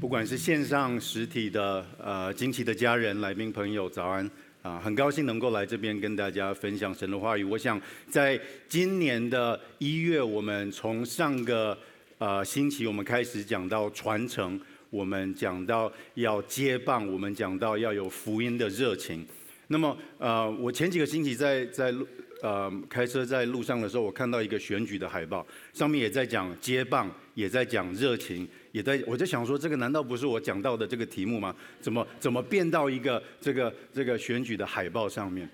不管是线上、实体的，呃，惊奇的家人、来宾朋友，早安啊！很高兴能够来这边跟大家分享神的话语。我想在今年的一月，我们从上个呃星期，我们开始讲到传承，我们讲到要接棒，我们讲到要有福音的热情。那么呃，我前几个星期在在路呃开车在路上的时候，我看到一个选举的海报，上面也在讲接棒，也在讲热情。也在，我就想说，这个难道不是我讲到的这个题目吗？怎么怎么变到一个这个这个选举的海报上面？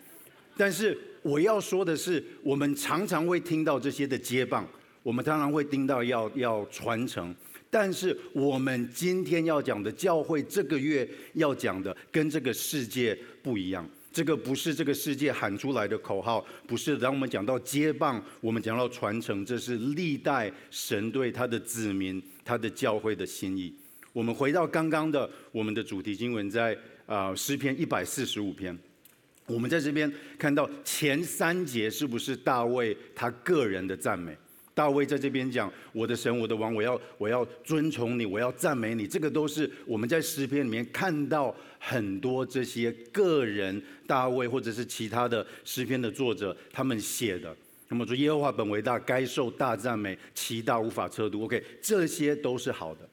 但是我要说的是，我们常常会听到这些的接棒，我们常常会听到要要传承，但是我们今天要讲的教会这个月要讲的，跟这个世界不一样。这个不是这个世界喊出来的口号，不是。当我们讲到接棒，我们讲到传承，这是历代神对他的子民、他的教会的心意。我们回到刚刚的我们的主题经文，在啊诗篇一百四十五篇，我们在这边看到前三节是不是大卫他个人的赞美？大卫在这边讲：“我的神，我的王，我要我要遵从你，我要赞美你。”这个都是我们在诗篇里面看到很多这些个人大卫或者是其他的诗篇的作者他们写的。那么说耶和华本为大，该受大赞美，其大无法测度。OK，这些都是好的。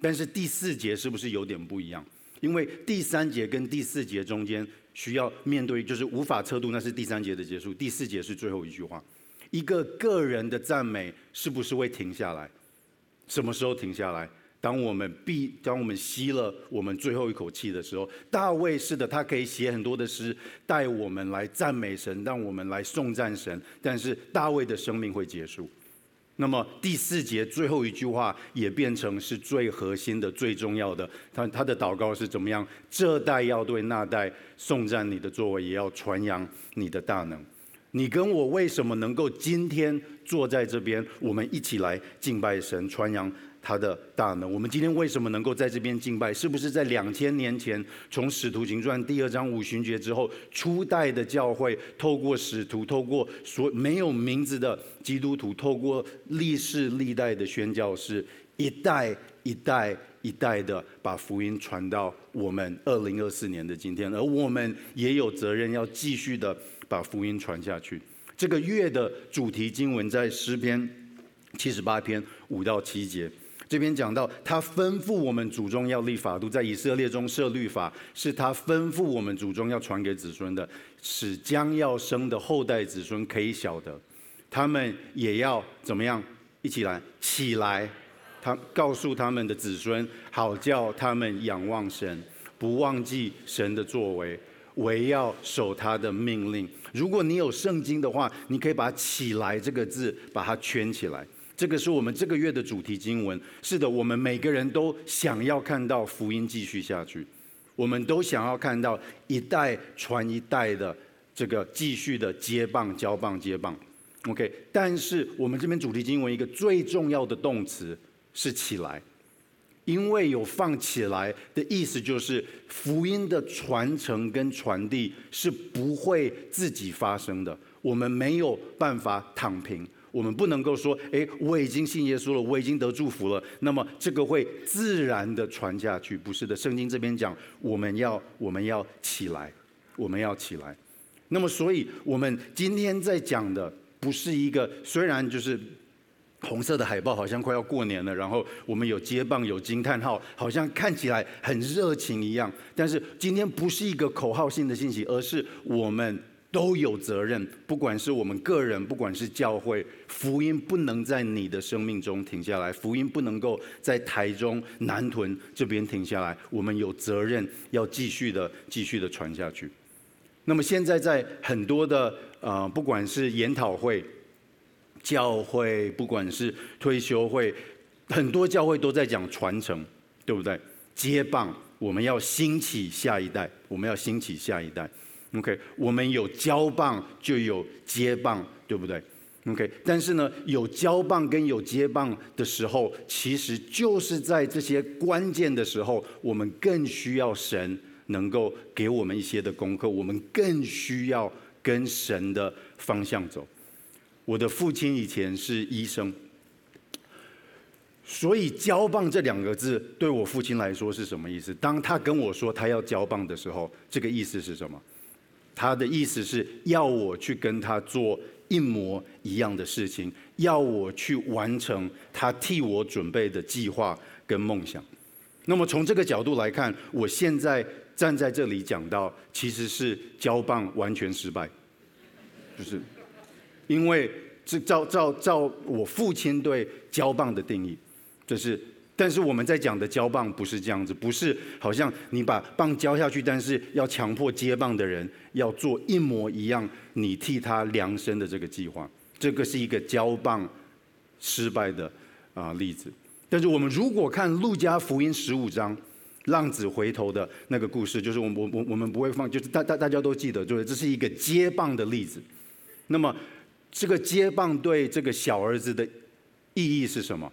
但是第四节是不是有点不一样？因为第三节跟第四节中间需要面对就是无法测度，那是第三节的结束。第四节是最后一句话。一个个人的赞美是不是会停下来？什么时候停下来？当我们闭，当我们吸了我们最后一口气的时候。大卫是的，他可以写很多的诗，带我们来赞美神，让我们来颂赞神。但是大卫的生命会结束。那么第四节最后一句话也变成是最核心的、最重要的。他他的祷告是怎么样？这代要对那代颂赞你的作为，也要传扬你的大能。你跟我为什么能够今天坐在这边？我们一起来敬拜神，传扬他的大能。我们今天为什么能够在这边敬拜？是不是在两千年前，从使徒行传第二章五旬节之后，初代的教会透过使徒，透过所没有名字的基督徒，透过历世历代的宣教士，一代一代一代的把福音传到我们二零二四年的今天，而我们也有责任要继续的。把福音传下去。这个月的主题经文在诗篇七十八篇五到七节，这边讲到他吩咐我们祖宗要立法度，在以色列中设律法，是他吩咐我们祖宗要传给子孙的，使将要生的后代子孙可以晓得，他们也要怎么样？一起来起来，他告诉他们的子孙，好叫他们仰望神，不忘记神的作为。唯要守他的命令。如果你有圣经的话，你可以把“起来”这个字把它圈起来。这个是我们这个月的主题经文。是的，我们每个人都想要看到福音继续下去，我们都想要看到一代传一代的这个继续的接棒、交棒、接棒。OK，但是我们这边主题经文一个最重要的动词是“起来”。因为有放起来的意思，就是福音的传承跟传递是不会自己发生的。我们没有办法躺平，我们不能够说：“诶，我已经信耶稣了，我已经得祝福了。”那么这个会自然的传下去？不是的，圣经这边讲，我们要我们要起来，我们要起来。那么，所以我们今天在讲的不是一个，虽然就是。红色的海报好像快要过年了，然后我们有接棒，有惊叹号，好像看起来很热情一样。但是今天不是一个口号性的信息，而是我们都有责任，不管是我们个人，不管是教会，福音不能在你的生命中停下来，福音不能够在台中南屯这边停下来，我们有责任要继续的、继续的传下去。那么现在在很多的呃，不管是研讨会。教会不管是退休会，很多教会都在讲传承，对不对？接棒，我们要兴起下一代，我们要兴起下一代。OK，我们有交棒就有接棒，对不对？OK，但是呢，有交棒跟有接棒的时候，其实就是在这些关键的时候，我们更需要神能够给我们一些的功课，我们更需要跟神的方向走。我的父亲以前是医生，所以“交棒”这两个字对我父亲来说是什么意思？当他跟我说他要交棒的时候，这个意思是什么？他的意思是要我去跟他做一模一样的事情，要我去完成他替我准备的计划跟梦想。那么从这个角度来看，我现在站在这里讲到，其实是交棒完全失败，就是因为这照照照我父亲对交棒的定义。就是，但是我们在讲的交棒不是这样子，不是好像你把棒交下去，但是要强迫接棒的人要做一模一样，你替他量身的这个计划，这个是一个交棒失败的啊例子。但是我们如果看路加福音十五章浪子回头的那个故事，就是我我我我们不会放，就是大大大家都记得，就是这是一个接棒的例子。那么这个接棒对这个小儿子的意义是什么？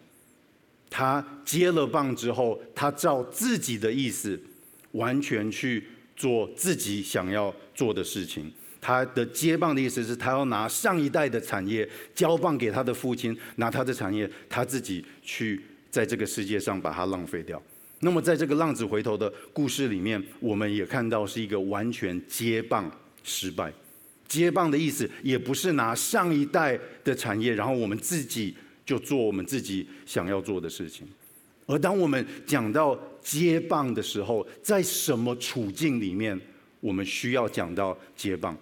他接了棒之后，他照自己的意思，完全去做自己想要做的事情。他的接棒的意思是他要拿上一代的产业交棒给他的父亲，拿他的产业，他自己去在这个世界上把它浪费掉。那么，在这个浪子回头的故事里面，我们也看到是一个完全接棒失败。接棒的意思也不是拿上一代的产业，然后我们自己。就做我们自己想要做的事情，而当我们讲到接棒的时候，在什么处境里面，我们需要讲到接棒？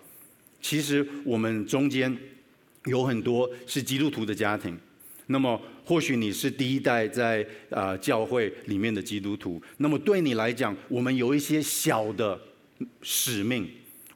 其实我们中间有很多是基督徒的家庭，那么或许你是第一代在啊教会里面的基督徒，那么对你来讲，我们有一些小的使命。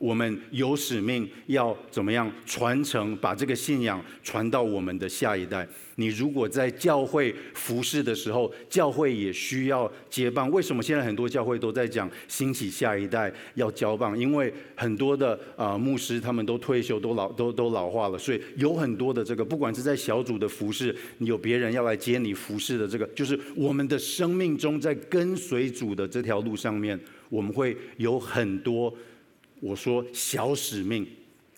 我们有使命要怎么样传承，把这个信仰传到我们的下一代。你如果在教会服侍的时候，教会也需要接棒。为什么现在很多教会都在讲兴起下一代要交棒？因为很多的、呃、牧师他们都退休，都老都都老化了，所以有很多的这个，不管是在小组的服侍，你有别人要来接你服侍的这个，就是我们的生命中在跟随主的这条路上面，我们会有很多。我说小使命，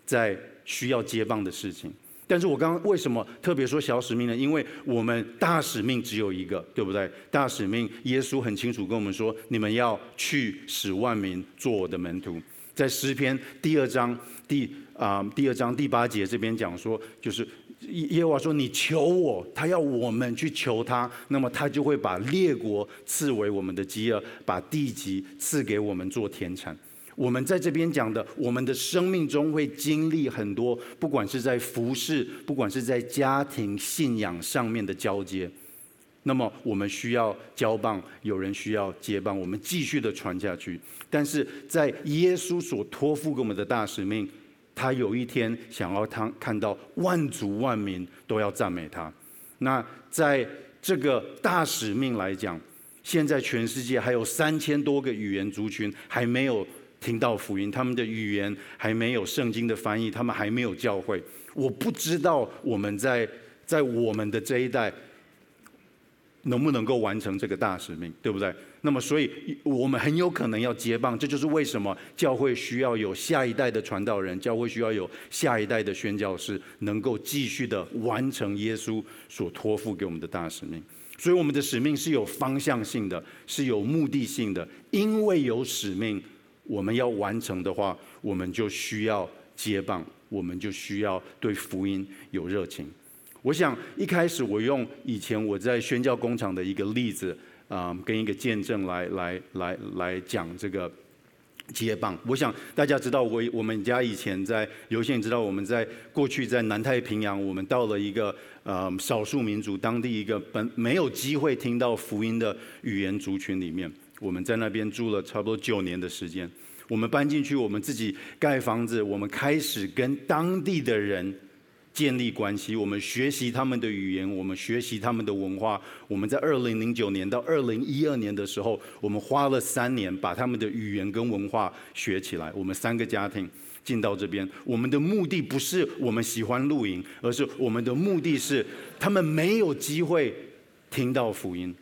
在需要接棒的事情，但是我刚刚为什么特别说小使命呢？因为我们大使命只有一个，对不对？大使命，耶稣很清楚跟我们说：你们要去使万民做我的门徒。在诗篇第二章第啊、第二章第八节这边讲说，就是耶和华说：你求我，他要我们去求他，那么他就会把列国赐为我们的基业，把地级赐给我们做田产。我们在这边讲的，我们的生命中会经历很多，不管是在服饰，不管是在家庭信仰上面的交接，那么我们需要交棒，有人需要接棒，我们继续的传下去。但是在耶稣所托付给我们的大使命，他有一天想要他看到万族万民都要赞美他。那在这个大使命来讲，现在全世界还有三千多个语言族群还没有。听到福音，他们的语言还没有圣经的翻译，他们还没有教会。我不知道我们在在我们的这一代能不能够完成这个大使命，对不对？那么，所以我们很有可能要接棒。这就是为什么教会需要有下一代的传道人，教会需要有下一代的宣教士，能够继续的完成耶稣所托付给我们的大使命。所以，我们的使命是有方向性的，是有目的性的，因为有使命。我们要完成的话，我们就需要接棒，我们就需要对福音有热情。我想一开始我用以前我在宣教工厂的一个例子啊、跟一个见证来来来来讲这个接棒。我想大家知道我我们家以前在有些人知道我们在过去在南太平洋，我们到了一个呃少数民族当地一个本没有机会听到福音的语言族群里面。我们在那边住了差不多九年的时间。我们搬进去，我们自己盖房子，我们开始跟当地的人建立关系。我们学习他们的语言，我们学习他们的文化。我们在二零零九年到二零一二年的时候，我们花了三年把他们的语言跟文化学起来。我们三个家庭进到这边，我们的目的不是我们喜欢露营，而是我们的目的是他们没有机会听到福音。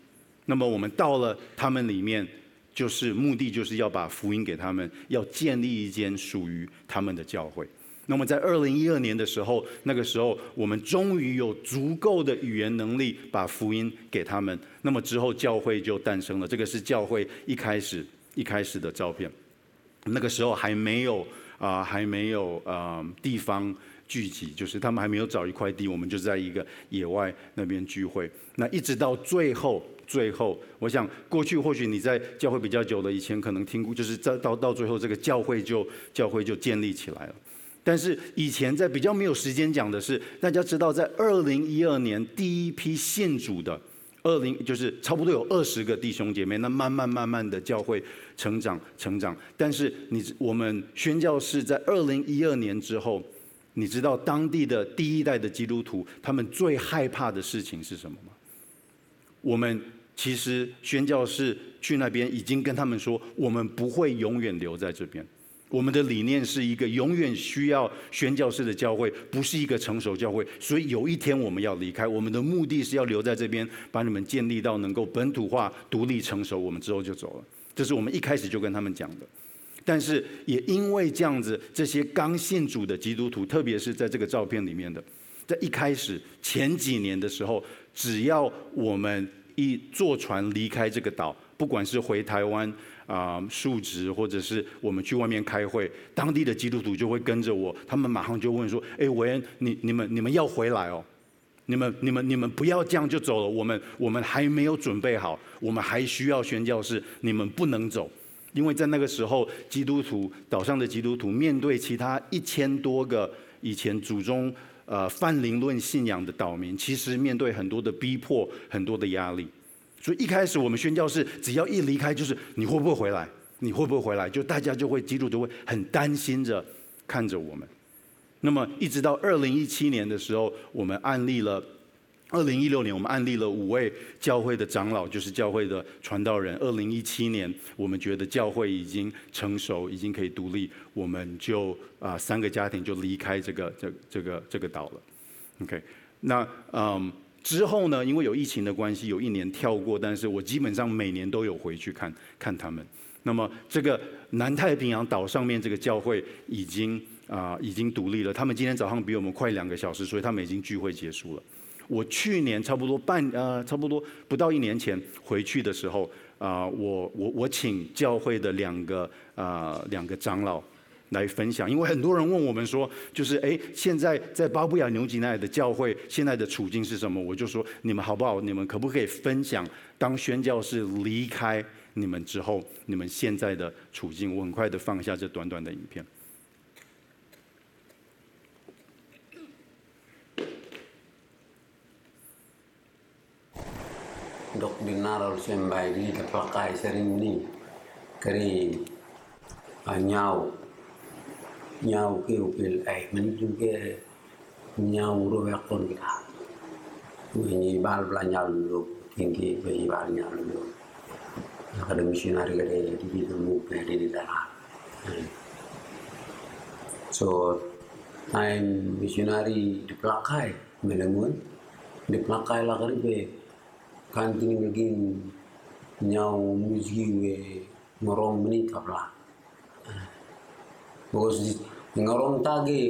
那么我们到了他们里面，就是目的就是要把福音给他们，要建立一间属于他们的教会。那么在二零一二年的时候，那个时候我们终于有足够的语言能力把福音给他们。那么之后教会就诞生了，这个是教会一开始一开始的照片。那个时候还没有啊、还没有啊、呃、地方聚集，就是他们还没有找一块地，我们就在一个野外那边聚会。那一直到最后，最后，我想过去或许你在教会比较久了，以前可能听过，就是在到到最后这个教会就教会就建立起来了。但是以前在比较没有时间讲的是，大家知道在二零一二年第一批信主的。二零就是差不多有二十个弟兄姐妹，那慢慢慢慢的教会成长成长。但是你我们宣教士在二零一二年之后，你知道当地的第一代的基督徒他们最害怕的事情是什么吗？我们其实宣教士去那边已经跟他们说，我们不会永远留在这边。我们的理念是一个永远需要宣教士的教会，不是一个成熟教会。所以有一天我们要离开，我们的目的是要留在这边，把你们建立到能够本土化、独立、成熟。我们之后就走了，这是我们一开始就跟他们讲的。但是也因为这样子，这些刚信主的基督徒，特别是在这个照片里面的，在一开始前几年的时候，只要我们一坐船离开这个岛，不管是回台湾。啊，述职或者是我们去外面开会，当地的基督徒就会跟着我，他们马上就问说：“哎，韦恩，你你们你们要回来哦，你们你们你们不要这样就走了，我们我们还没有准备好，我们还需要宣教士，你们不能走，因为在那个时候，基督徒岛上的基督徒面对其他一千多个以前祖宗呃泛灵论信仰的岛民，其实面对很多的逼迫，很多的压力。”所以一开始我们宣教是只要一离开，就是你会不会回来？你会不会回来？就大家就会基督徒会很担心着看着我们。那么一直到二零一七年的时候，我们案例了；二零一六年我们案例了五位教会的长老，就是教会的传道人。二零一七年我们觉得教会已经成熟，已经可以独立，我们就啊、三个家庭就离开这个这这个这个岛了。OK，那嗯。之后呢，因为有疫情的关系，有一年跳过，但是我基本上每年都有回去看看他们。那么这个南太平洋岛上面这个教会已经啊、已经独立了，他们今天早上比我们快两个小时，所以他们已经聚会结束了。我去年差不多半呃差不多不到一年前回去的时候啊、呃，我我我请教会的两个啊、呃、两个长老。来分享，因为很多人问我们说，就是哎，现在在巴布亚纽几内亚的教会现在的处境是什么？我就说，你们好不好？你们可不可以分享当宣教士离开你们之后，你们现在的处境？我很快的放下这短短的影片。dok di naral seen baay sering def la ni kari ah, nyau. Nyau ñaaw kiw ai ay juga nyau ke ñaaw ru wekkon gi ah ñi lu tinggi kingi balnya lu ada nah, misionari da di di mu be di di so time missionary di pelakai menemun di pelakai la kanting begin nyau muziwe ngorong benih kapla, bos di ngorong tage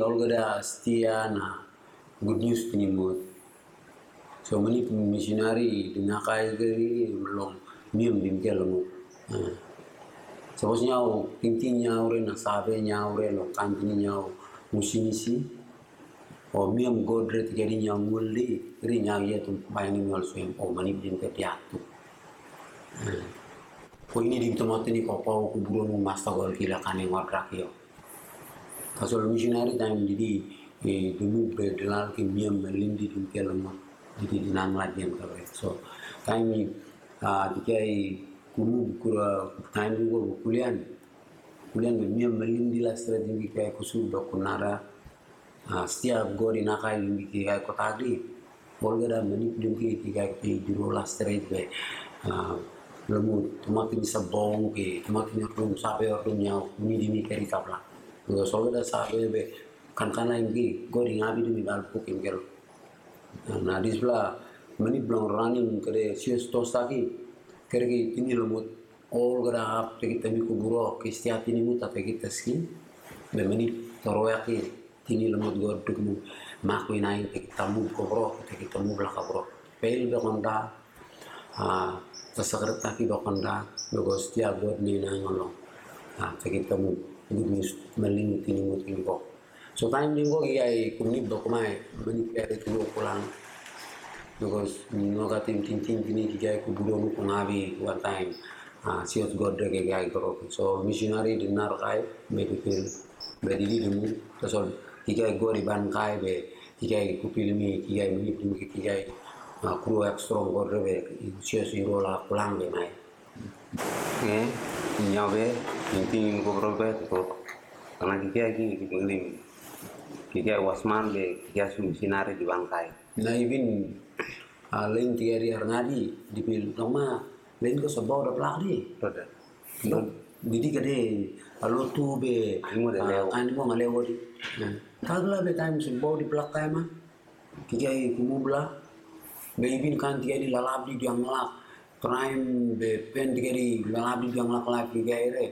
stia na good news pinimot so meni di nakai gari belum mium nah. so bos nyau, tinting nyau re, na sabe nyau re, lo kantini nyau, musinisi, o miyam godret gari ñangulli ri ñawiye tum bayni mol suyam o mani bin ke diatu ko ini di tomate ni ko ko ko buro mu masta gol ki la kane ngorrak yo. Kaso lu missionary dam di di e eh, dumu be dalal ki melin di ke lama di ah, di dinang la diam ka so kami a di kai kulu kura kami ko kulian kulian miyam lindi la stra di kai kusur dokunara Ha, setiap gori nakai di kikai ko tadi pol gada menik di kikai ko tadi straight be lemut tumakin bisa bong ke tumakin rum sape rum nyau ini di mikir di kapla gue sol gada be kan kan lain ki gue di ngabi di mikal pukim kelo nah di sebelah menik belum running kere sius tos tadi kere ki ini lemut all gada hap tekit temiku buruk kistiat ini muta tekit teski Memang ini teroyak. tini lamut gor tukmu maku inai kita mu kobro kita mu bla kobro pel dokonda ah tasagrat taki dokonda go stia god ni na ngolo ah kita mub gudni malin tini mut tini so time lingo kiai iya, kumni dokomai mani kiai tulu pulang. Because noga tim tim tim tini kiai kuburo mu one time. Siot god de gai gorok so missionary dinar kai medical Badi di mu, tasol tigai goriban kaibe tigai kupilmi tigai minipilmi tigai uh, kru ekstrong gorbe sios irola pulang be mai eh nyabe inti gorbe to karena tigai ki ngelim tigai wasman be tigai sumisinare di bangkai nah ibin uh, lain tiari harngadi di pil lama lain ko sabau da plak di. Jadi gede lalu tu be ani mo uh, ngalewo kagla be time sabaw di plak kay ma kikai kumubla be ibin kan tiga di lalab di diang lak crime be pen tiga di lalab di diang lak lak kikai re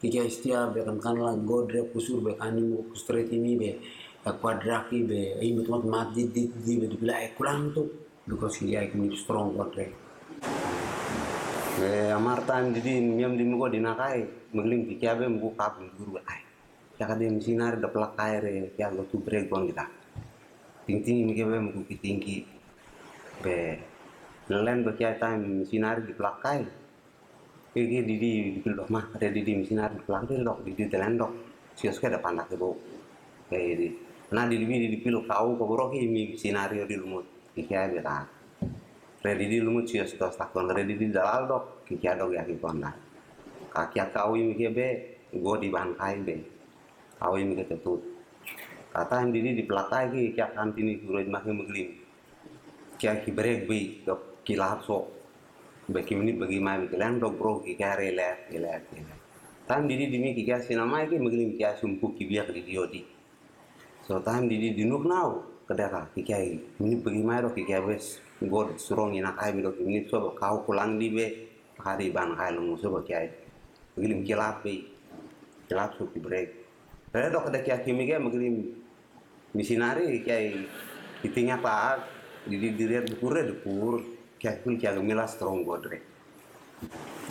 kikai setia be kan kan la godre kusur be kan mo kustre timi be kuadraki be ai mut mat di di di be di bila kurang tu because kikai kuni strong godre be amar time didi miam di dinakai menglim kikai be mugo kap guru ai yakade misinari da ya. Ke aga tu breakdown kita. Tinggi tinggi mi kebe mau ki tinggi. Be nelen be kia time misinari di plakai ke ke di di di pil ma ada di di misinari di dok di di dok sih ke ada pandak kebo be di nah di di di belok kau kau bro ki mi di lumut. Kiki kia be ta di lumut sios sudah takon redi di dalal dok kiki kia dok ya kita konda kakia kau mikir be gue di bangkai be awi mi ketut. Kata hindi di pelatai ki kya kantini suraj mahi mengklim. Kya ki brek bi ke ki lahap so bagi ini bagi mai kalian dok bro ki kya relat relat relat tam didi dimi ki kia sina mai ki mengklim kia sumpu ki biak di diodi so tam di dinuk nau kedaka ki kya ini bagi mai dok ki kya wes god surong ina kai mi ki ini so kau kulang di be hari ban kai lumu so bagi ai maglim ki lapi ki. So ki brek Eh, Pero kada kia kimi kia maglim misinari kia itinya pa di diriat dipur ya dipur kia kun kia gemila strong godre.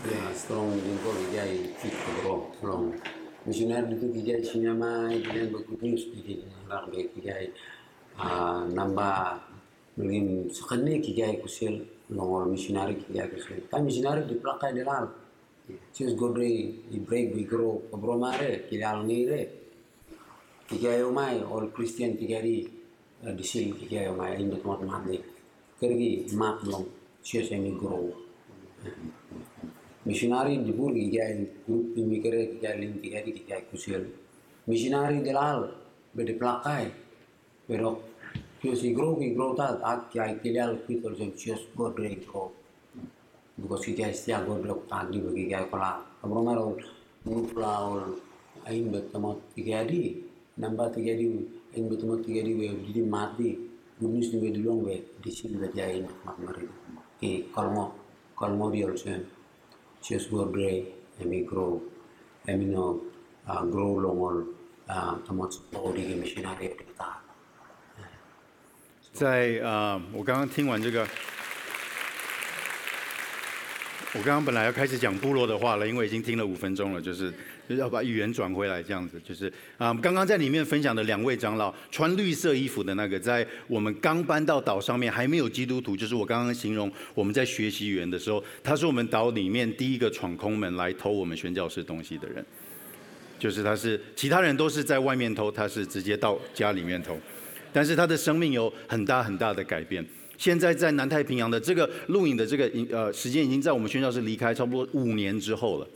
Ya, strong jengko kia fit strong, strong. Misioner itu kia isinya ma kia bagus di orang kia ah, nambah mungkin sekali kia kusil nongol misionari kia kusil. Tapi misionari di belakang di lar. Sis godre di break bigro abromare kia alnire tigaayomay ol christian tigari eh, disil tigaayomay indut mot mahdi. Kergi mak long. Sios emi grow. Misionari di bur gigai grup imi kere gigai lim tigari tiga kusil missionary delal bede plakai berok sios i grow i grow tal ak gigai kilial kitol sem sios godre grow. Because gigai stia godrok tadi bagi gigai kola. Kamro maro ngumpul ol ain bet tiga di. Namba ti gay di ain bet tamot ki gay di we di mati gunis ni we di long we di sin be gay mat mari ki kolmo kolmo di ol sen Cheers Godre, emi grow, emi no grow longol, uh, tamot sa di missionary kita. 在啊、呃我刚刚听完这个，我刚刚本来要开始讲部落的话了，因为已经听了五分钟了，就是就是要把语言转回来，这样子，就是啊、刚刚在里面分享的两位长老，穿绿色衣服的那个，在我们刚搬到岛上面还没有基督徒，就是我刚刚形容我们在学习语言的时候，他是我们岛里面第一个闯空门来偷我们宣教士东西的人，就是他是其他人都是在外面偷，他是直接到家里面偷。但是他的生命有很大很大的改变。现在在南太平洋的这个录影的这个呃时间，已经在我们宣教士离开差不多五年之后了。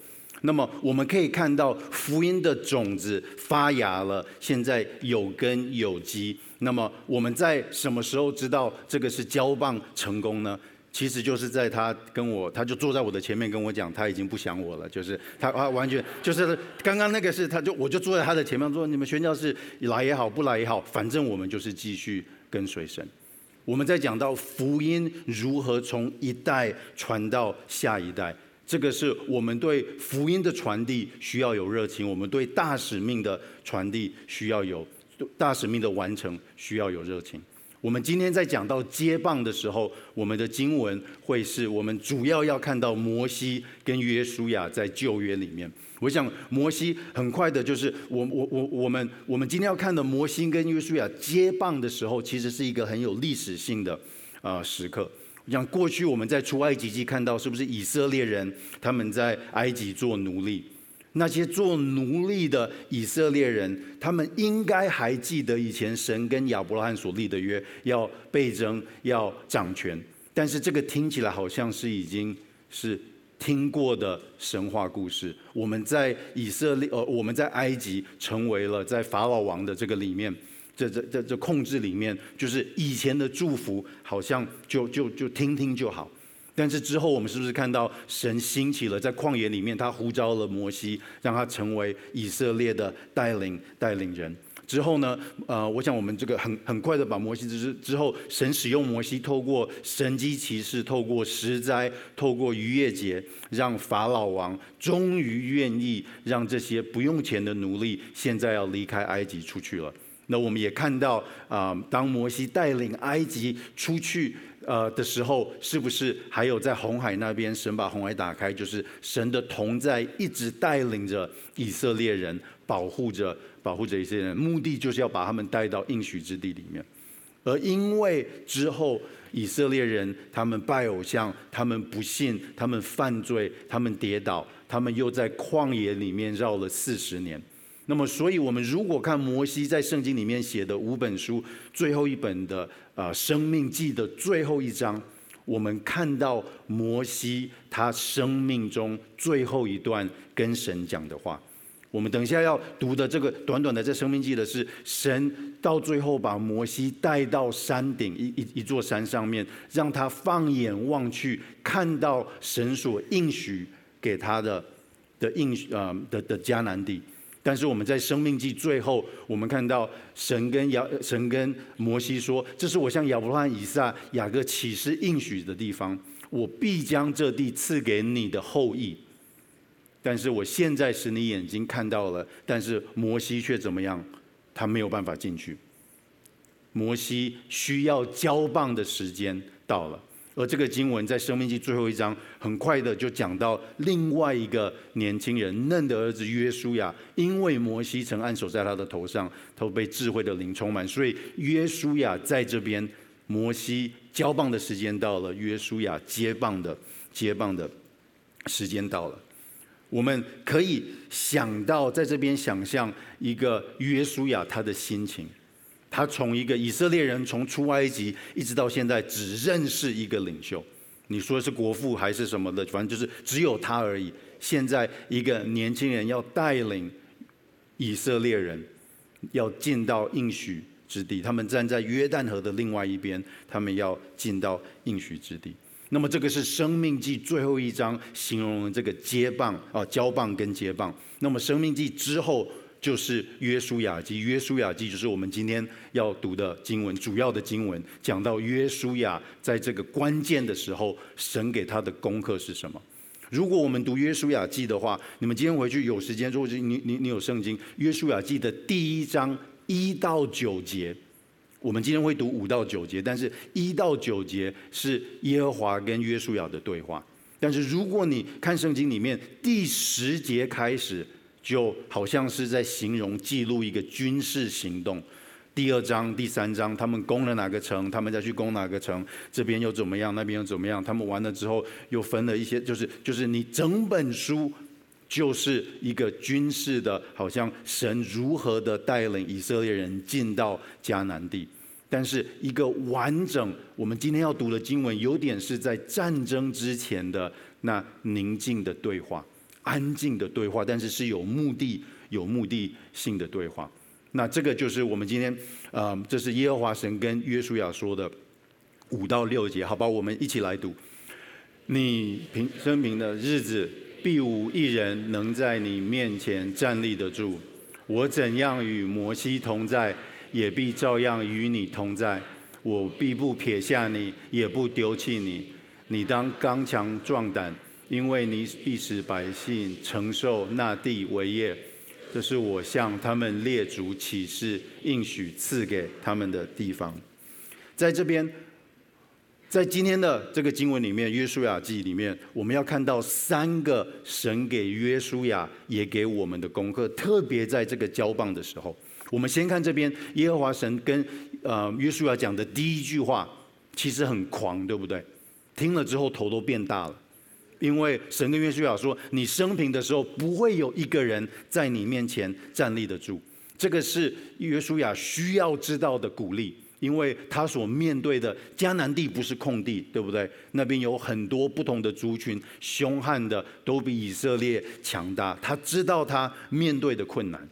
那么我们可以看到福音的种子发芽了，现在有根有基。那么我们在什么时候知道这个是交棒成功呢？其实就是在他跟我，他就坐在我的前面跟我讲，他已经不想我了，就是他啊完全就是刚刚那个是，他就我就坐在他的前面说，你们宣教士来也好，不来也好，反正我们就是继续跟随神。我们在讲到福音如何从一代传到下一代，这个是我们对福音的传递需要有热情，我们对大使命的传递需要有大使命的完成需要有热情。我们今天在讲到接棒的时候，我们的经文会是我们主要要看到摩西跟约书亚在旧约里面。我想摩西很快的，就是我我我我们我们今天要看的摩西跟约书亚接棒的时候，其实是一个很有历史性的啊时刻。我想过去我们在出埃及记看到，是不是以色列人他们在埃及做奴隶？那些做奴隶的以色列人，他们应该还记得以前神跟亚伯拉罕所立的约，要倍增，要掌权。但是这个听起来好像是已经是听过的神话故事。我们在以色列，呃，我们在埃及成为了在法老王的这个里面，这这这这控制里面，就是以前的祝福，好像就就就听听就好。但是之后，我们是不是看到神兴起了在旷野里面，他呼召了摩西，让他成为以色列的带领带领人。之后呢，呃，我想我们这个很很快的把摩西之之后，神使用摩西，透过神迹奇事，透过十灾，透过逾越节，让法老王终于愿意让这些不用钱的奴隶，现在要离开埃及出去了。那我们也看到啊、当摩西带领埃及出去。呃的时候，是不是还有在红海那边，神把红海打开，就是神的同在一直带领着以色列人，保护着保护着一些人，目的就是要把他们带到应许之地里面。而因为之后以色列人他们拜偶像，他们不信，他们犯罪，他们跌倒，他们又在旷野里面绕了四十年。那么，所以我们如果看摩西在圣经里面写的五本书，最后一本的啊《生命记》的最后一章，我们看到摩西他生命中最后一段跟神讲的话。我们等一下要读的这个短短的这《生命记》的是神到最后把摩西带到山顶一一一座山上面，让他放眼望去，看到神所应许给他的的应许啊的的迦南地。但是我们在《生命记》最后，我们看到神跟亚神跟摩西说：“这是我向亚伯拉罕、以撒、雅各起誓应许的地方，我必将这地赐给你的后裔。”但是我现在使你眼睛看到了，但是摩西却怎么样？他没有办法进去。摩西需要交棒的时间到了。而这个经文在《生命记》最后一章，很快的就讲到另外一个年轻人嫩的儿子约书亚，因为摩西曾按手在他的头上，都被智慧的灵充满，所以约书亚在这边，摩西交棒的时间到了，约书亚接棒的接棒的时间到了。我们可以想到，在这边想象一个约书亚他的心情。他从一个以色列人从出埃及一直到现在只认识一个领袖，你说是国父还是什么的，反正就是只有他而已。现在一个年轻人要带领以色列人要进到应许之地，他们站在约旦河的另外一边，他们要进到应许之地。那么这个是生命记最后一章形容这个接棒啊，交棒跟接棒。那么生命记之后。就是约书亚记，约书亚记就是我们今天要读的经文，主要的经文讲到约书亚在这个关键的时候，神给他的功课是什么？如果我们读约书亚记的话，你们今天回去有时间，如果你你你有圣经，约书亚记的第一章一到九节，我们今天会读五到九节，但是一到九节是耶和华跟约书亚的对话，但是如果你看圣经里面第十节开始。就好像是在形容记录一个军事行动，第二章、第三章，他们攻了哪个城，他们再去攻哪个城，这边又怎么样，那边又怎么样？他们完了之后又分了一些，就是就是你整本书就是一个军事的，好像神如何的带领以色列人进到迦南地，但是一个完整，我们今天要读的经文，有点是在战争之前的那宁静的对话。安静的对话，但是是有目的、有目的性的对话。那这个就是我们今天，呃，这是耶和华神跟约书亚说的五到六节，好吧？我们一起来读。你平生平的日子，必无一人能在你面前站立得住。我怎样与摩西同在，也必照样与你同在。我必不撇下你，也不丢弃你。你当刚强壮胆。因为你必使百姓承受那地为业，这是我向他们列祖起誓应许赐给他们的地方。在这边，在今天的这个经文里面，《约书亚记》里面，我们要看到三个神给约书亚也给我们的功课，特别在这个交棒的时候，我们先看这边，耶和华神跟呃约书亚讲的第一句话，其实很狂，对不对？听了之后头都变大了，因为神跟约书亚说：“你生平的时候，不会有一个人在你面前站立得住。”这个是约书亚需要知道的鼓励。因为他所面对的迦南地不是空地，对不对？那边有很多不同的族群，凶悍的都比以色列强大。他知道他面对的困难，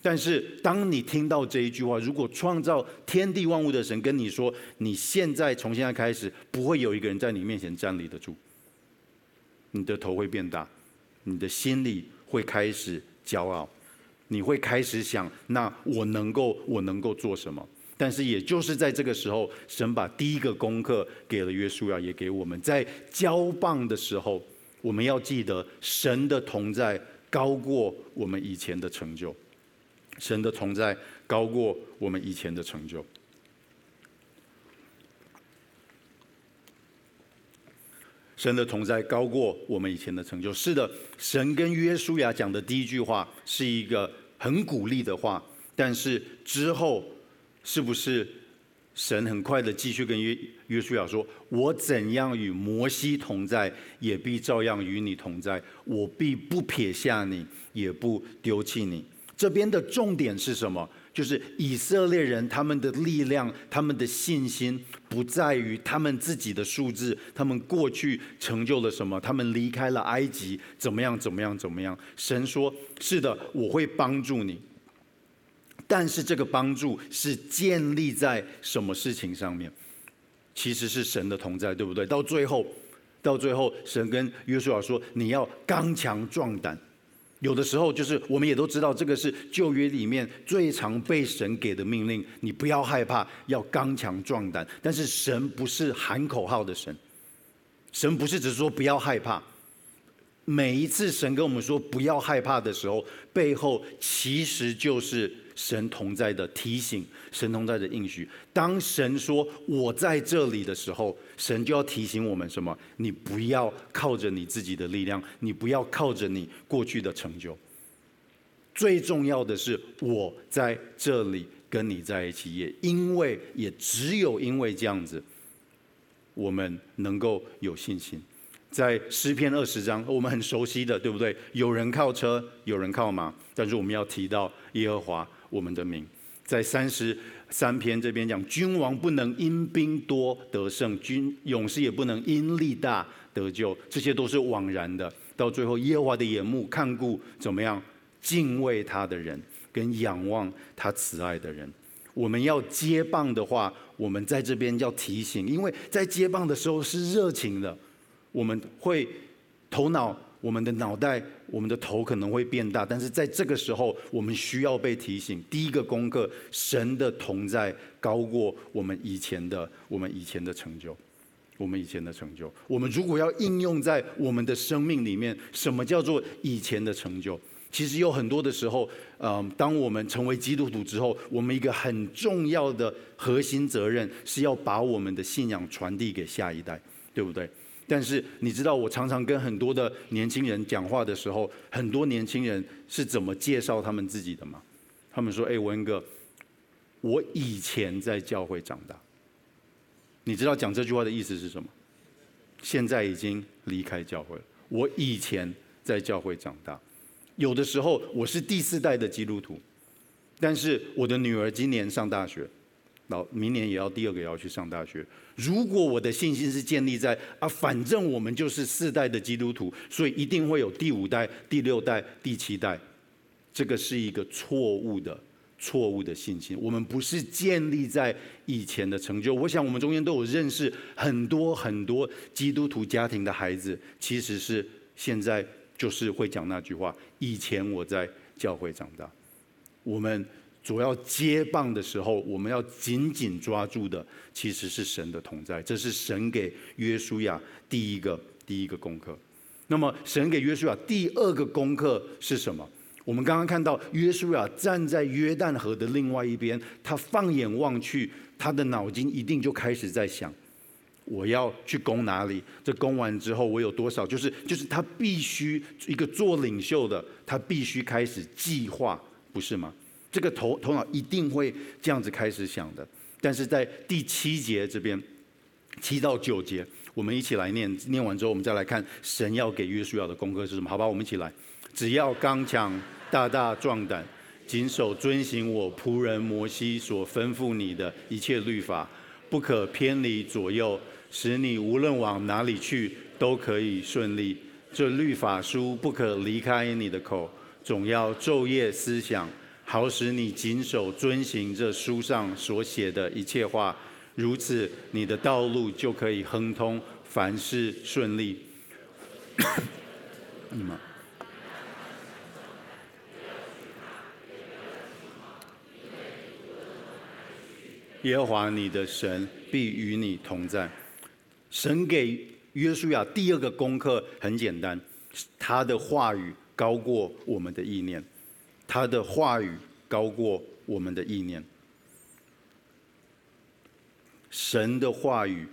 但是当你听到这一句话，如果创造天地万物的神跟你说，你现在从现在开始不会有一个人在你面前站立得住，你的头会变大，你的心里会开始骄傲，你会开始想：那我能够，我能够做什么？但是，也就是在这个时候，神把第一个功课给了约书亚，也给我们。在交棒的时候，我们要记得，神的同在高过我们以前的成就。神的同在高过我们以前的成就。神的同在高过我们以前的成就。是的，神跟约书亚讲的第一句话是一个很鼓励的话，但是之后。是不是神很快的继续跟约约书亚说：“我怎样与摩西同在，也必照样与你同在。我必不撇下你，也不丢弃你。”这边的重点是什么？就是以色列人他们的力量、他们的信心，不在于他们自己的数字，他们过去成就了什么，他们离开了埃及，怎么样？怎么样？怎么样？神说：“是的，我会帮助你。”但是这个帮助是建立在什么事情上面？其实是神的同在，对不对？到最后，到最后，神跟约书亚说：“你要刚强壮胆。”有的时候，就是我们也都知道，这个是旧约里面最常被神给的命令：你不要害怕，要刚强壮胆。但是神不是喊口号的神，神不是只是说不要害怕。每一次神跟我们说不要害怕的时候，背后其实就是。神同在的提醒，神同在的应许。当神说“我在这里”的时候，神就要提醒我们什么？你不要靠着你自己的力量，你不要靠着你过去的成就。最重要的是，我在这里跟你在一起，也因为也只有因为这样子，我们能够有信心。在诗篇二十章，我们很熟悉的，对不对？有人靠车，有人靠马，但是我们要提到耶和华。我们的名，在三十三篇这边讲，君王不能因兵多得胜，军勇士也不能因力大得救，这些都是枉然的。到最后，耶和华的眼目看顾怎么样？敬畏他的人，跟仰望他慈爱的人。我们要接棒的话，我们在这边要提醒，因为在接棒的时候是热情的，我们会头脑。我们的脑袋、我们的头可能会变大，但是在这个时候，我们需要被提醒。第一个功课，神的同在高过我们以前的、我们以前的成就，我们以前的成就。我们如果要应用在我们的生命里面，什么叫做以前的成就？其实有很多的时候，嗯，当我们成为基督徒之后，我们一个很重要的核心责任是要把我们的信仰传递给下一代，对不对？但是你知道，我常常跟很多的年轻人讲话的时候，很多年轻人是怎么介绍他们自己的吗？他们说：“哎，文哥，我以前在教会长大。”你知道讲这句话的意思是什么？现在已经离开教会了。我以前在教会长大，有的时候我是第四代的基督徒，但是我的女儿今年上大学。到明年也要第二个也要去上大学。如果我的信心是建立在啊，反正我们就是四代的基督徒，所以一定会有第五代、第六代、第七代。这个是一个错误的、错误的信心。我们不是建立在以前的成就。我想我们中间都有认识很多很多基督徒家庭的孩子，其实是现在就是会讲那句话：以前我在教会长大。我们。主要接棒的时候，我们要紧紧抓住的其实是神的同在，这是神给约书亚第一个第一个功课。那么，神给约书亚第二个功课是什么？我们刚刚看到约书亚站在约旦河的另外一边，他放眼望去，他的脑筋一定就开始在想：我要去攻哪里？这攻完之后，我有多少？就是就是他必须一个做领袖的，他必须开始计划，不是吗？这个头头脑一定会这样子开始想的。但是在第七节这边，七到九节，我们一起来念，念完之后，我们再来看神要给约书亚的功课是什么？好吧，我们一起来，只要刚强。大大壮胆，谨守遵行我仆人摩西所吩咐你的一切律法，不可偏离左右，使你无论往哪里去都可以顺利。这律法书不可离开你的口，总要昼夜思想，好使你谨守遵行这书上所写的一切话。如此，你的道路就可以亨通，凡事顺利。你们。耶和华你的神必与你同在。神给约书亚第二个功课很简单，他的话语高过我们的意念，他的话语高过我们的意念。神的话语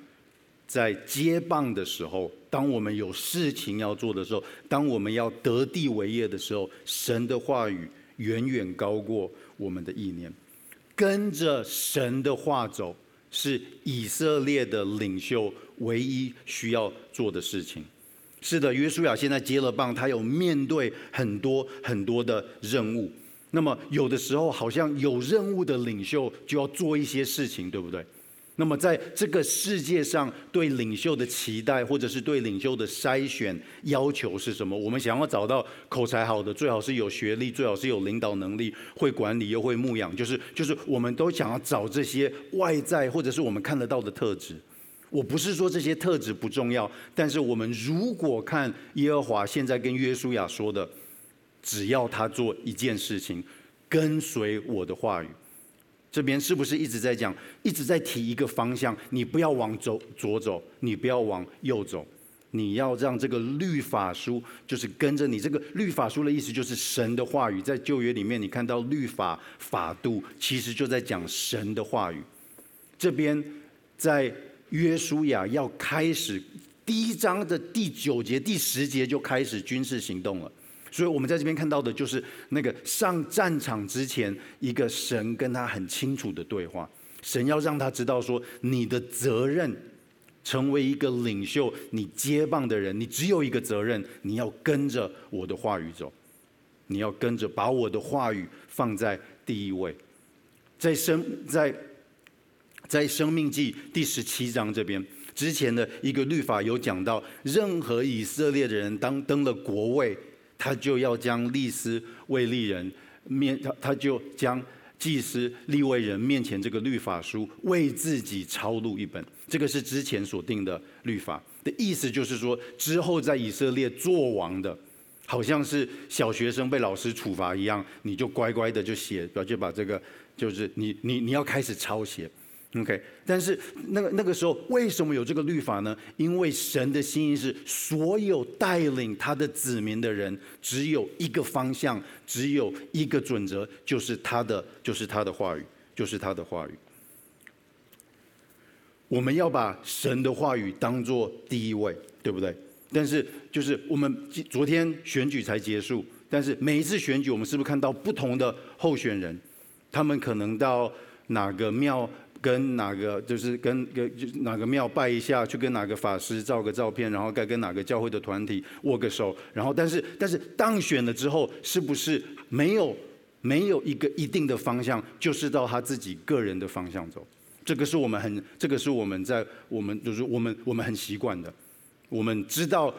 在接棒的时候，当我们有事情要做的时候，当我们要得地为业的时候，神的话语远远高过我们的意念。跟着神的话走，是以色列的领袖唯一需要做的事情。是的，约书亚现在接了棒，他有面对很多很多的任务。那么有的时候，好像有任务的领袖就要做一些事情，对不对？那么，在这个世界上，对领袖的期待，或者是对领袖的筛选要求是什么？我们想要找到口才好的，最好是有学历，最好是有领导能力，会管理又会牧养，就是就是，我们都想要找这些外在或者是我们看得到的特质。我不是说这些特质不重要，但是我们如果看耶和华现在跟约书亚说的，只要他做一件事情，跟随我的话语。这边是不是一直在讲，一直在提一个方向？你不要往左左走，你不要往右走，你要让这个律法书就是跟着你。这个律法书的意思就是神的话语，在旧约里面，你看到律法法度，其实就在讲神的话语。这边在约书亚要开始第一章的第九节、第十节就开始军事行动了。所以我们在这边看到的就是那个上战场之前，一个神跟他很清楚的对话。神要让他知道说，你的责任，成为一个领袖，你接棒的人，你只有一个责任，你要跟着我的话语走，你要跟着把我的话语放在第一位。在生在在生命记第十七章这边之前的一个律法有讲到，任何以色列的人当登了国位。他就要将利斯为利人面，他他就将祭司利未人面前这个律法书为自己抄录一本。这个是之前所定的律法的意思，就是说之后在以色列做王的，好像是小学生被老师处罚一样，你就乖乖的就写，就把这个就是你你你要开始抄写。OK，但是那个那个时候为什么有这个律法呢？因为神的心意是，所有带领他的子民的人，只有一个方向，只有一个准则，就是他的，就是他的话语，就是他的话语。我们要把神的话语当做第一位，对不对？但是就是我们昨天选举才结束，但是每一次选举，我们是不是看到不同的候选人？他们可能到哪个庙？跟哪个就是跟跟哪个庙拜一下，去跟哪个法师照个照片，然后该跟哪个教会的团体握个手，然后但是但是当选了之后，是不是没有没有一个一定的方向，就是到他自己个人的方向走？这个是我们很这个是我们在我们就是我们我们很习惯的，我们知道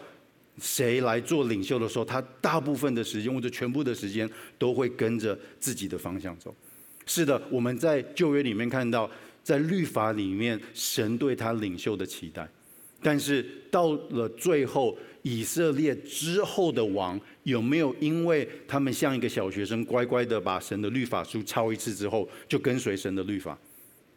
谁来做领袖的时候，他大部分的时间或者全部的时间都会跟着自己的方向走。是的，我们在旧约里面看到。在律法里面，神对他领袖的期待，但是到了最后，以色列之后的王有没有因为他们像一个小学生，乖乖的把神的律法书抄一次之后，就跟随神的律法？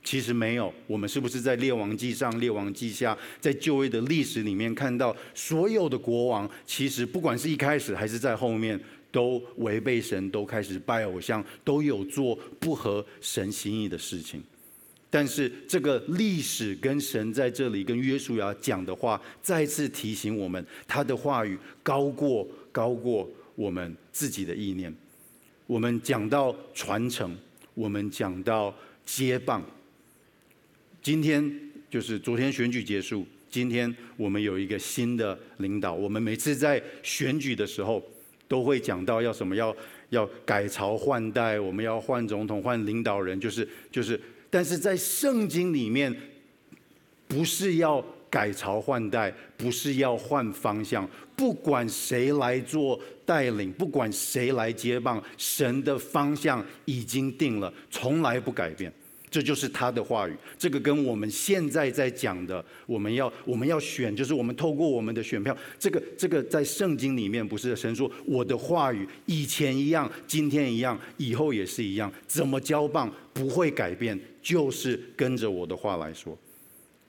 其实没有。我们是不是在列王记上、列王记下，在旧约的历史里面看到，所有的国王其实不管是一开始还是在后面，都违背神，都开始拜偶像，都有做不合神心意的事情。但是这个历史跟神在这里跟约书亚讲的话，再次提醒我们，他的话语高过高过我们自己的意念。我们讲到传承，我们讲到接棒。今天就是昨天选举结束，今天我们有一个新的领导。我们每次在选举的时候，都会讲到要什么，要要改朝换代，我们要换总统、换领导人，就是就是。但是在圣经里面，不是要改朝换代，不是要换方向，不管谁来做带领，不管谁来接棒，神的方向已经定了，从来不改变。这就是他的话语，这个跟我们现在在讲的，我们要我们要选，就是我们透过我们的选票，这个这个在圣经里面不是神说我的话语以前一样，今天一样，以后也是一样，怎么交棒不会改变，就是跟着我的话来说。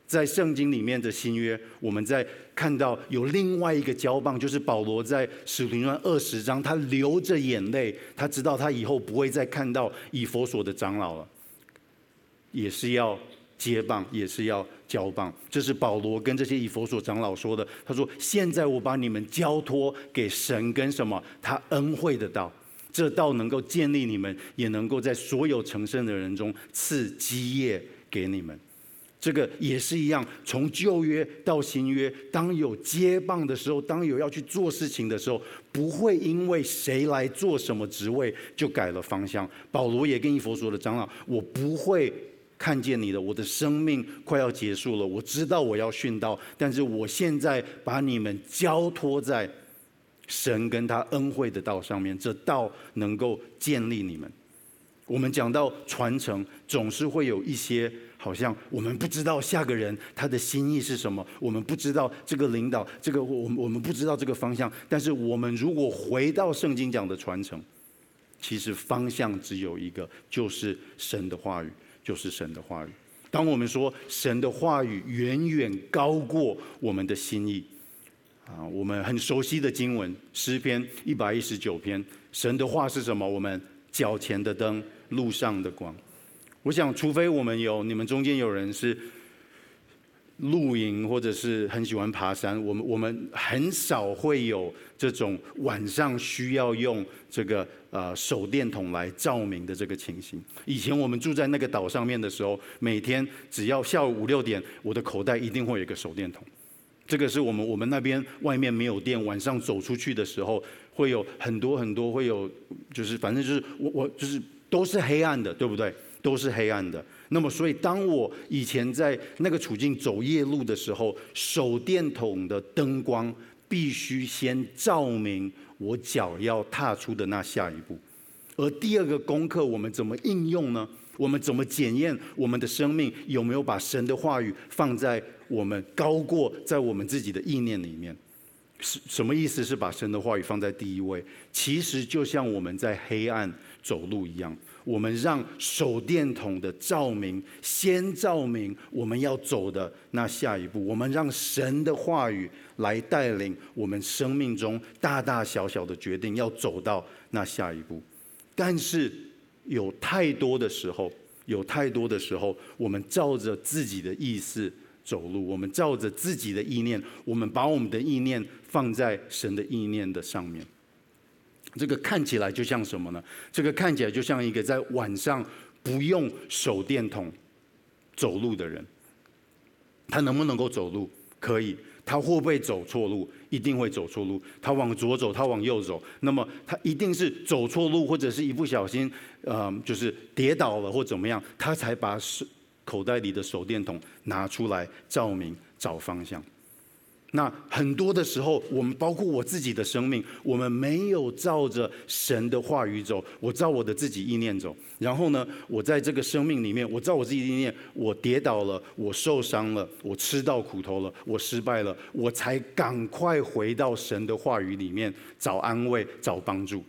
在圣经里面的新约，我们在看到有另外一个交棒，就是保罗在使徒行传二十章，他流着眼泪，他知道他以后不会再看到以弗所的长老了。也是要接棒，也是要交棒。这是保罗跟这些以弗所长老说的。他说：“现在我把你们交托给神，跟什么？他恩惠的道，这道能够建立你们，也能够在所有成圣的人中赐基业给你们。这个也是一样，从旧约到新约，当有接棒的时候，当有要去做事情的时候，不会因为谁来做什么职位就改了方向。保罗也跟以弗所的长老，我不会。”看见你的，我的生命快要结束了。我知道我要殉道，但是我现在把你们交托在神跟他恩惠的道上面，这道能够建立你们。我们讲到传承，总是会有一些好像我们不知道下个人他的心意是什么，我们不知道这个领导，这个我我们不知道这个方向。但是我们如果回到圣经讲的传承，其实方向只有一个，就是神的话语。就是神的话语。当我们说神的话语远远高过我们的心意，啊，我们很熟悉的经文诗篇一百一十九篇，神的话是什么？我们脚前的灯，路上的光。我想，除非我们有你们中间有人是。露营或者是很喜欢爬山，我们我们很少会有这种晚上需要用这个呃手电筒来照明的这个情形。以前我们住在那个岛上面的时候，每天只要下午五六点，我的口袋一定会有一个手电筒。这个是我们我们那边外面没有电，晚上走出去的时候会有很多很多会有，就是反正就是我我就是都是黑暗的，对不对？都是黑暗的。那么，所以当我以前在那个处境走夜路的时候，手电筒的灯光必须先照明我脚要踏出的那下一步。而第二个功课，我们怎么应用呢？我们怎么检验我们的生命有没有把神的话语放在我们高过在我们自己的意念里面？是什么意思？是把神的话语放在第一位？其实就像我们在黑暗走路一样。我们让手电筒的照明先照明我们要走的那下一步，我们让神的话语来带领我们生命中大大小小的决定，要走到那下一步。但是有太多的时候，有太多的时候，我们照着自己的意思走路，我们照着自己的意念，我们把我们的意念放在神的意念的上面。这个看起来就像什么呢？这个看起来就像一个在晚上不用手电筒走路的人。他能不能够走路？可以。他会不会走错路？一定会走错路。他往左走，他往右走，那么他一定是走错路，或者是一不小心，呃，就是跌倒了或怎么样，他才把手口袋里的手电筒拿出来照明找方向。那很多的时候，我们包括我自己的生命，我们没有照着神的话语走，我照我的自己意念走。然后呢，我在这个生命里面，我照我自己意念，我跌倒了，我受伤了，我吃到苦头了，我失败了，我才赶快回到神的话语里面找安慰、找帮助。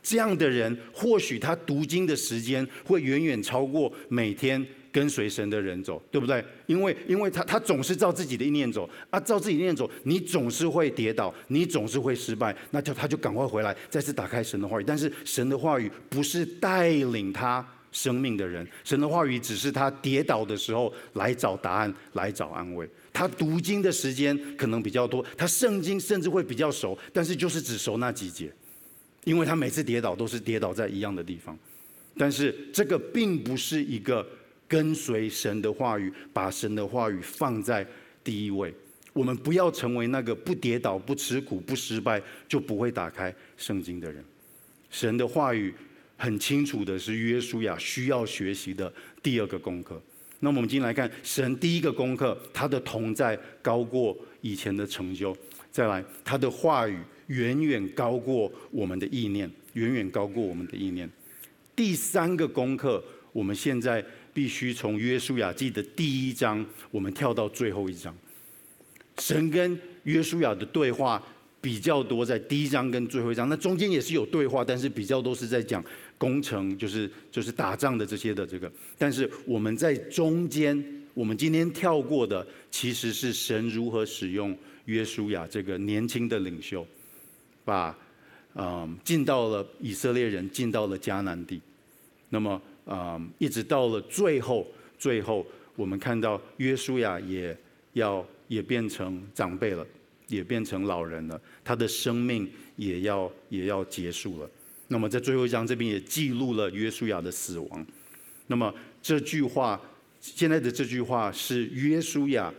这样的人，或许他读经的时间会远远超过每天跟随神的人走，对不对？因为因为他他总是照自己的意念走啊，照自己意念走，你总是会跌倒，你总是会失败，那就他就赶快回来，再次打开神的话语。但是神的话语不是带领他生命的人，神的话语只是他跌倒的时候来找答案，来找安慰。他读经的时间可能比较多，他圣经甚至会比较熟，但是就是只熟那几节，因为他每次跌倒都是跌倒在一样的地方。但是这个并不是一个跟随神的话语，把神的话语放在第一位。我们不要成为那个不跌倒、不吃苦、不失败就不会打开圣经的人。神的话语很清楚的是约书亚需要学习的第二个功课。那么我们今天来看神第一个功课，他的同在高过以前的成就。再来，他的话语远远高过我们的意念，远远高过我们的意念。第三个功课，我们现在必须从约书亚记的第一章，我们跳到最后一章。神跟约书亚的对话比较多，在第一章跟最后一章，那中间也是有对话，但是比较都是在讲工程，就是就是打仗的这些的这个。但是我们在中间，我们今天跳过的，其实是神如何使用约书亚这个年轻的领袖，把嗯进到了以色列人进到了迦南地。那么，嗯，一直到了最后，最后我们看到约书亚也要也变成长辈了，也变成老人了，他的生命也要也要结束了。那么在最后一章这边也记录了约书亚的死亡。那么这句话，现在的这句话是约书亚，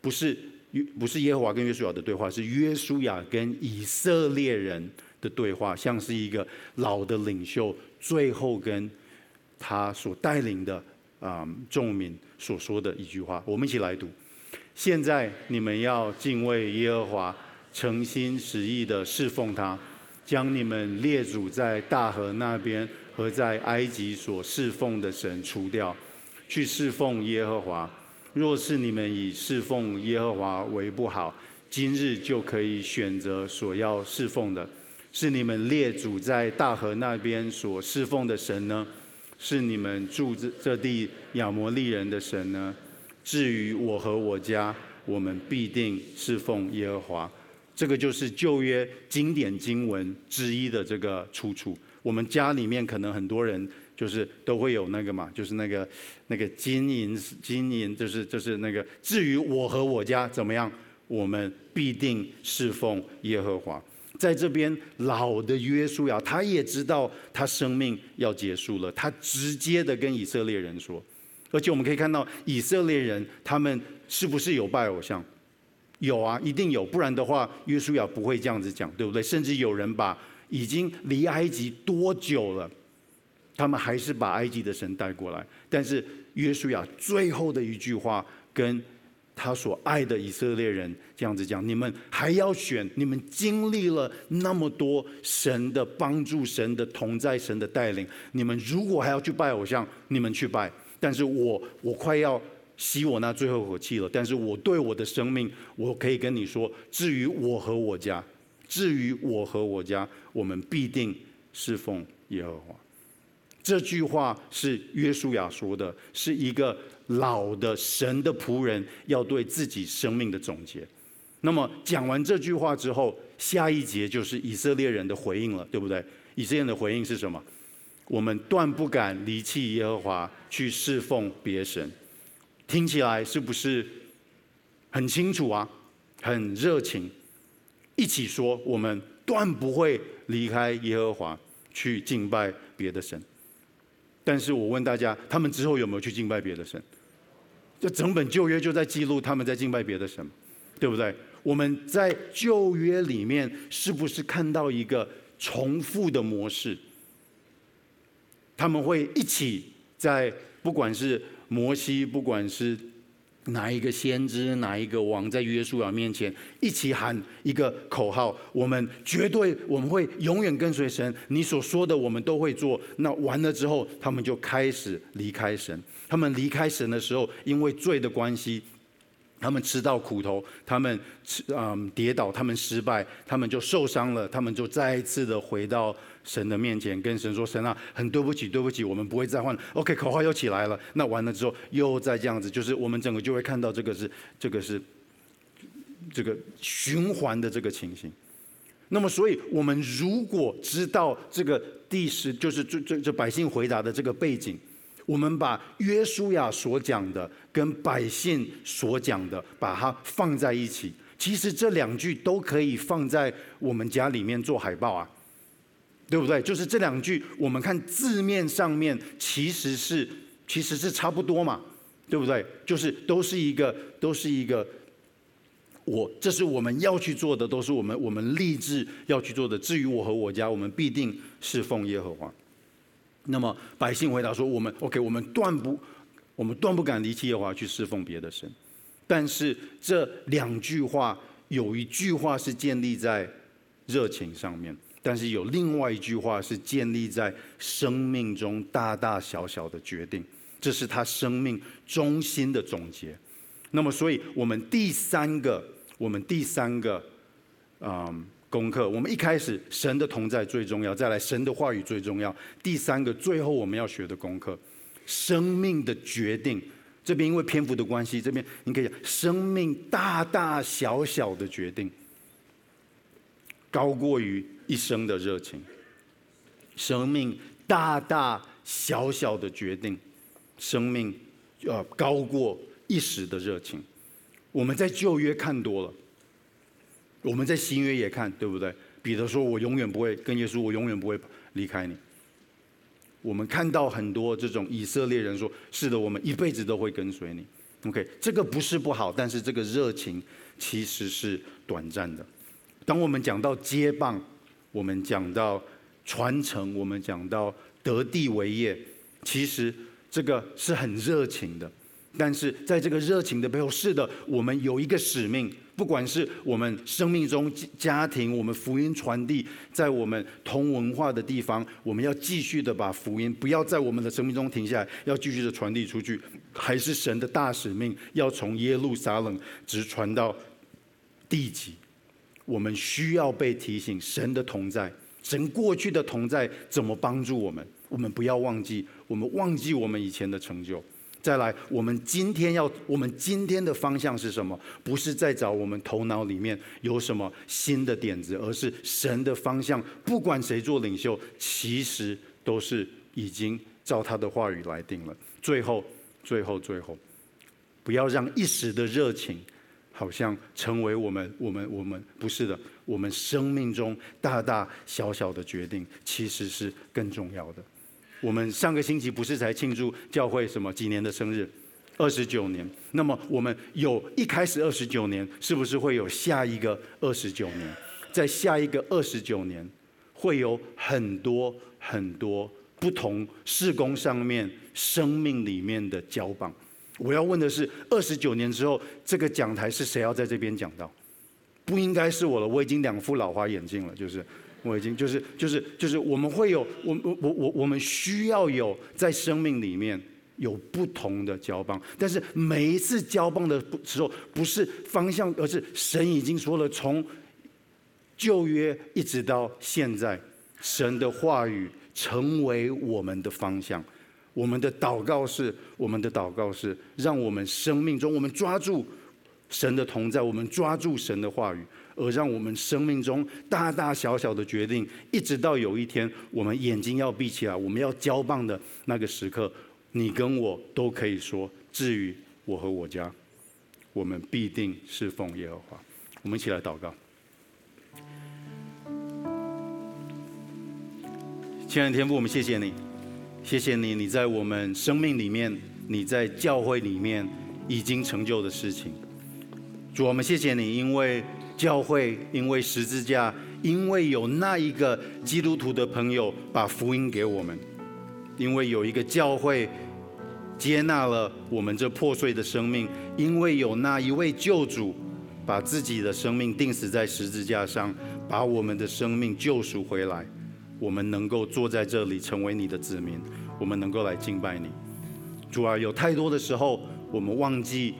不是约不是耶和华跟约书亚的对话，是约书亚跟以色列人的对话，像是一个老的领袖最后跟。他所带领的啊众民所说的一句话，我们一起来读。现在你们要敬畏耶和华，诚心实意的侍奉他，将你们列祖在大河那边和在埃及所侍奉的神除掉，去侍奉耶和华。若是你们以侍奉耶和华为不好，今日就可以选择所要侍奉的，是你们列祖在大河那边所侍奉的神呢？是你们住这这地亚摩利人的神呢？至于我和我家，我们必定侍奉耶和华。这个就是旧约经典经文之一的这个出处。我们家里面可能很多人就是都会有那个嘛，就是那个那个金银金银，就是就是那个。至于我和我家怎么样，我们必定侍奉耶和华。在这边，老的约书亚，他也知道他生命要结束了，他直接的跟以色列人说，而且我们可以看到以色列人他们是不是有拜偶像？有啊，一定有，不然的话约书亚不会这样子讲，对不对？甚至有人把已经离埃及多久了，他们还是把埃及的神带过来，但是约书亚最后的一句话跟。他所爱的以色列人这样子讲：你们还要选？你们经历了那么多神的帮助、神的同在、神的带领，你们如果还要去拜偶像，你们去拜。但是我我快要吸我那最后一口气了。但是我对我的生命，我可以跟你说：至于我和我家，至于我和我家，我们必定侍奉耶和华。这句话是约书亚说的，是一个。老的神的仆人要对自己生命的总结。那么讲完这句话之后，下一节就是以色列人的回应了，对不对？以色列人的回应是什么？我们断不敢离弃耶和华去侍奉别神。听起来是不是很清楚啊？很热情，一起说我们断不会离开耶和华去敬拜别的神。但是我问大家，他们之后有没有去敬拜别的神？这整本旧约就在记录他们在敬拜别的神，对不对？我们在旧约里面是不是看到一个重复的模式？他们会一起在，不管是摩西，不管是。哪一个先知，哪一个王，在约书亚面前一起喊一个口号，我们绝对我们会永远跟随神，你所说的我们都会做。那完了之后，他们就开始离开神。他们离开神的时候，因为罪的关系，他们吃到苦头，他们吃嗯跌倒，他们失败，他们就受伤了，他们就再一次的回到神的面前，跟神说：“神啊，很对不起，对不起，我们不会再换。”OK，口号又起来了。那完了之后，又再这样子，就是我们整个就会看到这个是这个是这个循环的这个情形。那么，所以我们如果知道这个第十，就是这这这百姓回答的这个背景。我们把约书亚所讲的跟百姓所讲的，把它放在一起。其实这两句都可以放在我们家里面做海报啊，对不对？就是这两句，我们看字面上面其实是其实是差不多嘛，对不对？就是都是一个都是一个，我这是我们要去做的，都是我们我们立志要去做的。至于我和我家，我们必定侍奉耶和华。那么百姓回答说：“我们 OK，我们断不，我们断不敢离弃耶和华去侍奉别的神。但是这两句话有一句话是建立在热情上面，但是有另外一句话是建立在生命中大大小小的决定，这是他生命中心的总结。那么，所以我们第三个，我们第三个，嗯。”功课，我们一开始神的同在最重要，再来神的话语最重要。第三个，最后我们要学的功课，生命的决定。这边因为篇幅的关系，这边你可以讲生命大大小小的决定，高过于一生的热情。生命大大小小的决定，生命呃高过一时的热情。我们在旧约看多了。我们在新约也看，对不对？彼得说：“我永远不会跟耶稣，我永远不会离开你。”我们看到很多这种以色列人说：“是的，我们一辈子都会跟随你。” OK，这个不是不好，但是这个热情其实是短暂的。当我们讲到接棒，我们讲到传承，我们讲到得地为业，其实这个是很热情的。但是在这个热情的背后，是的，我们有一个使命。不管是我们生命中家庭，我们福音传递在我们同文化的地方，我们要继续的把福音不要在我们的生命中停下来，要继续的传递出去，还是神的大使命，要从耶路撒冷直传到地极。我们需要被提醒神的同在，神过去的同在怎么帮助我们？我们不要忘记，我们忘记我们以前的成就。再来，我们今天要，我们今天的方向是什么？不是在找我们头脑里面有什么新的点子，而是神的方向。不管谁做领袖，其实都是已经照他的话语来定了。最后，最后，最后，不要让一时的热情，好像成为我们，我们，我们不是的。我们生命中大大小小的决定，其实是更重要的。我们上个星期不是才庆祝教会什么几年的生日？二十九年。那么我们有一开始二十九年，是不是会有下一个二十九年？在下一个二十九年，会有很多很多不同事工上面、生命里面的交棒。我要问的是，二十九年之后，这个讲台是谁要在这边讲到？不应该是我了，我已经两副老花眼镜了，就是。我已经就是就是就是我们会有我我我我我们需要有在生命里面有不同的交棒，但是每一次交棒的时候不是方向，而是神已经说了，从旧约一直到现在，神的话语成为我们的方向。我们的祷告是，我们的祷告是，让我们生命中我们抓住神的同在，我们抓住神的话语。而让我们生命中大大小小的决定，一直到有一天我们眼睛要闭起来，我们要交棒的那个时刻，你跟我都可以说：至于我和我家，我们必定侍奉耶和华。我们一起来祷告。亲爱的天父，我们谢谢你，谢谢你，你在我们生命里面，你在教会里面已经成就的事情。主，我们谢谢你，因为。教会因为十字架，因为有那一个基督徒的朋友把福音给我们，因为有一个教会接纳了我们这破碎的生命，因为有那一位救主把自己的生命钉死在十字架上，把我们的生命救赎回来，我们能够坐在这里成为你的子民，我们能够来敬拜你。主啊，有太多的时候我们忘记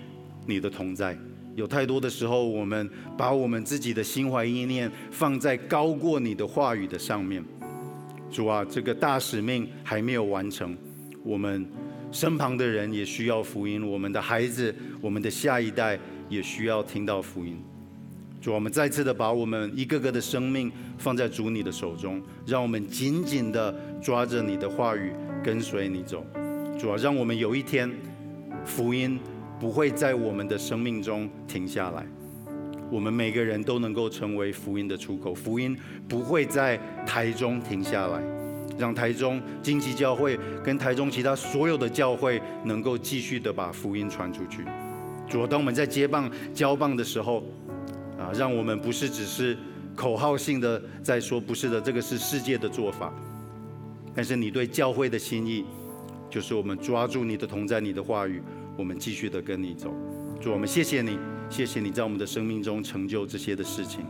你的同在。有太多的时候，我们把我们自己的心怀意念放在高过你的话语的上面。主啊，这个大使命还没有完成，我们身旁的人也需要福音，我们的孩子、我们的下一代也需要听到福音。主，我们再次的把我们一个个的生命放在主你的手中，让我们紧紧的抓着你的话语，跟随你走。主啊，让我们有一天福音不会在我们的生命中停下来。我们每个人都能够成为福音的出口，福音不会在台中停下来，让台中惊奇教会跟台中其他所有的教会能够继续的把福音传出去。主啊，当我们在接棒交棒的时候，啊，让我们不是只是口号性的在说，不是的，这个是世界的做法，但是你对教会的心意，就是我们抓住你的同在，你的话语，我们继续的跟你走。主，我们谢谢你。谢谢你在我们的生命中成就这些的事情。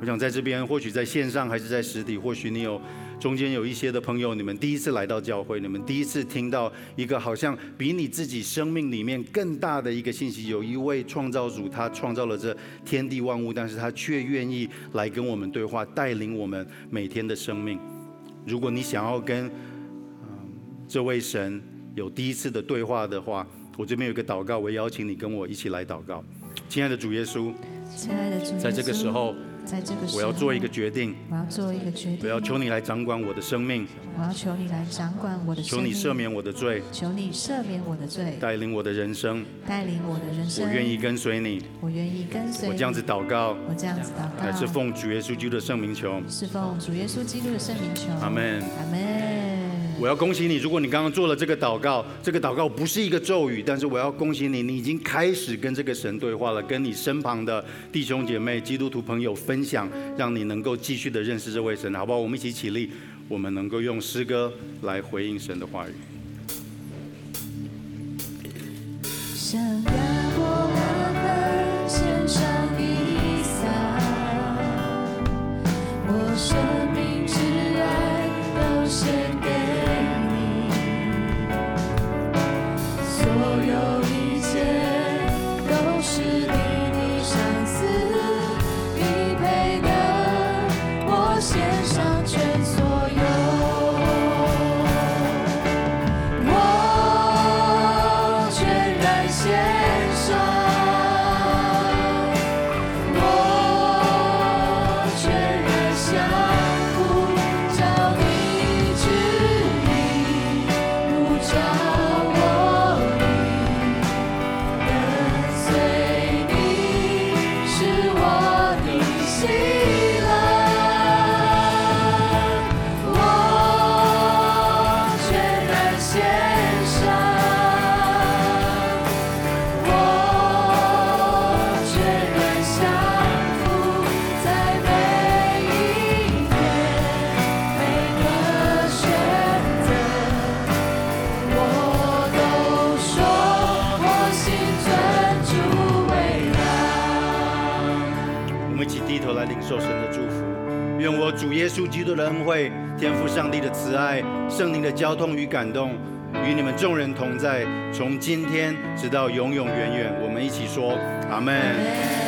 我想在这边，或许在线上还是在实体，或许你有中间有一些的朋友，你们第一次来到教会，你们第一次听到一个好像比你自己生命里面更大的一个信息。有一位创造主，他创造了这天地万物，但是他却愿意来跟我们对话，带领我们每天的生命。如果你想要跟嗯这位神有第一次的对话的话，我这边有个祷告，我邀请你跟我一起来祷告。亲爱的主耶稣，亲爱的主耶稣，在这个时候，在这个时候，我要做一个决定，我要做一个决定，我要求你来掌管我的生命，我要求你来掌管我的生命，求你赦免我的罪，求你赦免我的罪，带领我的人生，带领我的人生，我愿意跟随你，我愿意跟随你，我这样子祷告，我这样子祷告，乃是奉主耶稣基督的圣名求，是奉主耶稣基督的圣名求，阿门，阿门。我要恭喜你，如果你刚刚做了这个祷告，这个祷告不是一个咒语，但是我要恭喜你，你已经开始跟这个神对话了，跟你身旁的弟兄姐妹、基督徒朋友分享，让你能够继续的认识这位神，好不好？我们一起起立，我们能够用诗歌来回应神的话语。恩惠，天赋上帝的慈爱，圣灵的交通与感动，与你们众人同在，从今天直到永永远远。我们一起说，阿门。